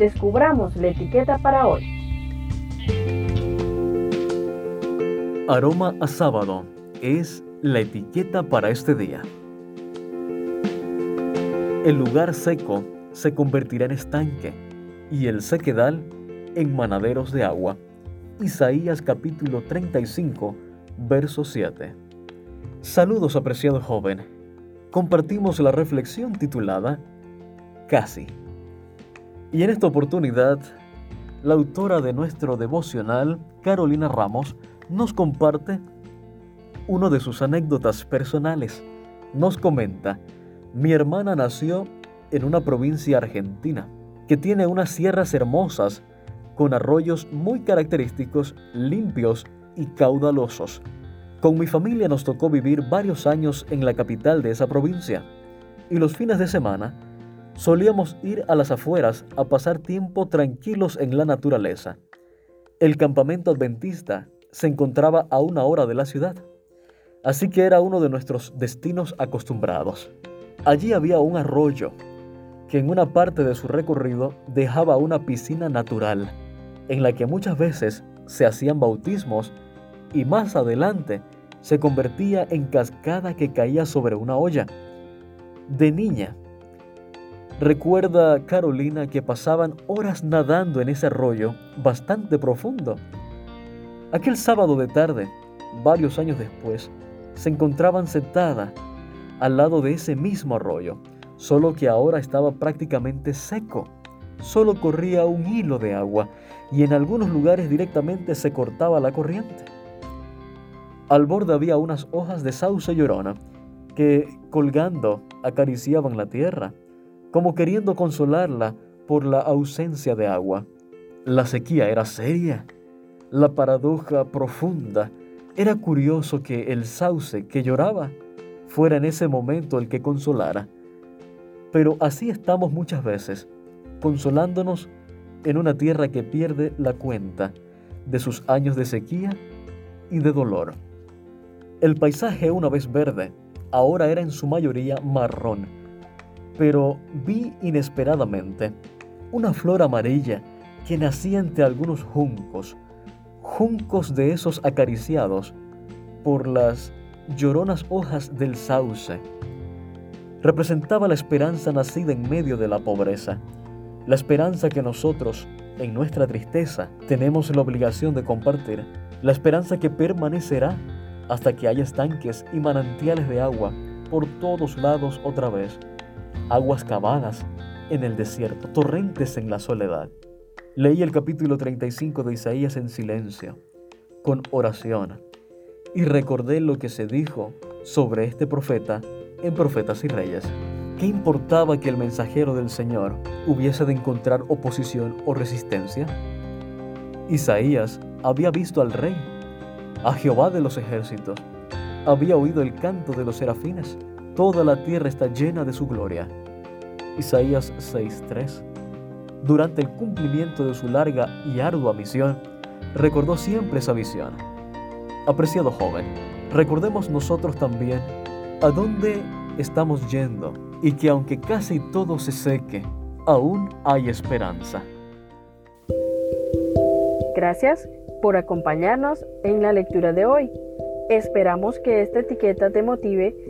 descubramos la etiqueta para hoy. Aroma a sábado es la etiqueta para este día. El lugar seco se convertirá en estanque y el sequedal en manaderos de agua. Isaías capítulo 35, verso 7. Saludos apreciado joven. Compartimos la reflexión titulada Casi. Y en esta oportunidad, la autora de nuestro devocional, Carolina Ramos, nos comparte una de sus anécdotas personales. Nos comenta, mi hermana nació en una provincia argentina que tiene unas sierras hermosas con arroyos muy característicos, limpios y caudalosos. Con mi familia nos tocó vivir varios años en la capital de esa provincia y los fines de semana solíamos ir a las afueras a pasar tiempo tranquilos en la naturaleza. El campamento adventista se encontraba a una hora de la ciudad, así que era uno de nuestros destinos acostumbrados. Allí había un arroyo que en una parte de su recorrido dejaba una piscina natural, en la que muchas veces se hacían bautismos y más adelante se convertía en cascada que caía sobre una olla. De niña, recuerda Carolina que pasaban horas nadando en ese arroyo bastante profundo Aquel sábado de tarde, varios años después, se encontraban sentada al lado de ese mismo arroyo, solo que ahora estaba prácticamente seco. Solo corría un hilo de agua y en algunos lugares directamente se cortaba la corriente. Al borde había unas hojas de sauce llorona que, colgando, acariciaban la tierra, como queriendo consolarla por la ausencia de agua. La sequía era seria la paradoja profunda. Era curioso que el sauce que lloraba fuera en ese momento el que consolara. Pero así estamos muchas veces, consolándonos en una tierra que pierde la cuenta de sus años de sequía y de dolor. El paisaje una vez verde, ahora era en su mayoría marrón, pero vi inesperadamente una flor amarilla que nacía entre algunos juncos, juncos de esos acariciados por las lloronas hojas del sauce. Representaba la esperanza nacida en medio de la pobreza, la esperanza que nosotros, en nuestra tristeza, tenemos la obligación de compartir, la esperanza que permanecerá hasta que haya estanques y manantiales de agua por todos lados otra vez, aguas cavadas en el desierto, torrentes en la soledad. Leí el capítulo 35 de Isaías en silencio, con oración, y recordé lo que se dijo sobre este profeta en Profetas y Reyes. ¿Qué importaba que el mensajero del Señor hubiese de encontrar oposición o resistencia? Isaías había visto al rey, a Jehová de los ejércitos, había oído el canto de los serafines, toda la tierra está llena de su gloria. Isaías 6:3 durante el cumplimiento de su larga y ardua misión, recordó siempre esa visión. Apreciado joven, recordemos nosotros también a dónde estamos yendo y que aunque casi todo se seque, aún hay esperanza. Gracias por acompañarnos en la lectura de hoy. Esperamos que esta etiqueta te motive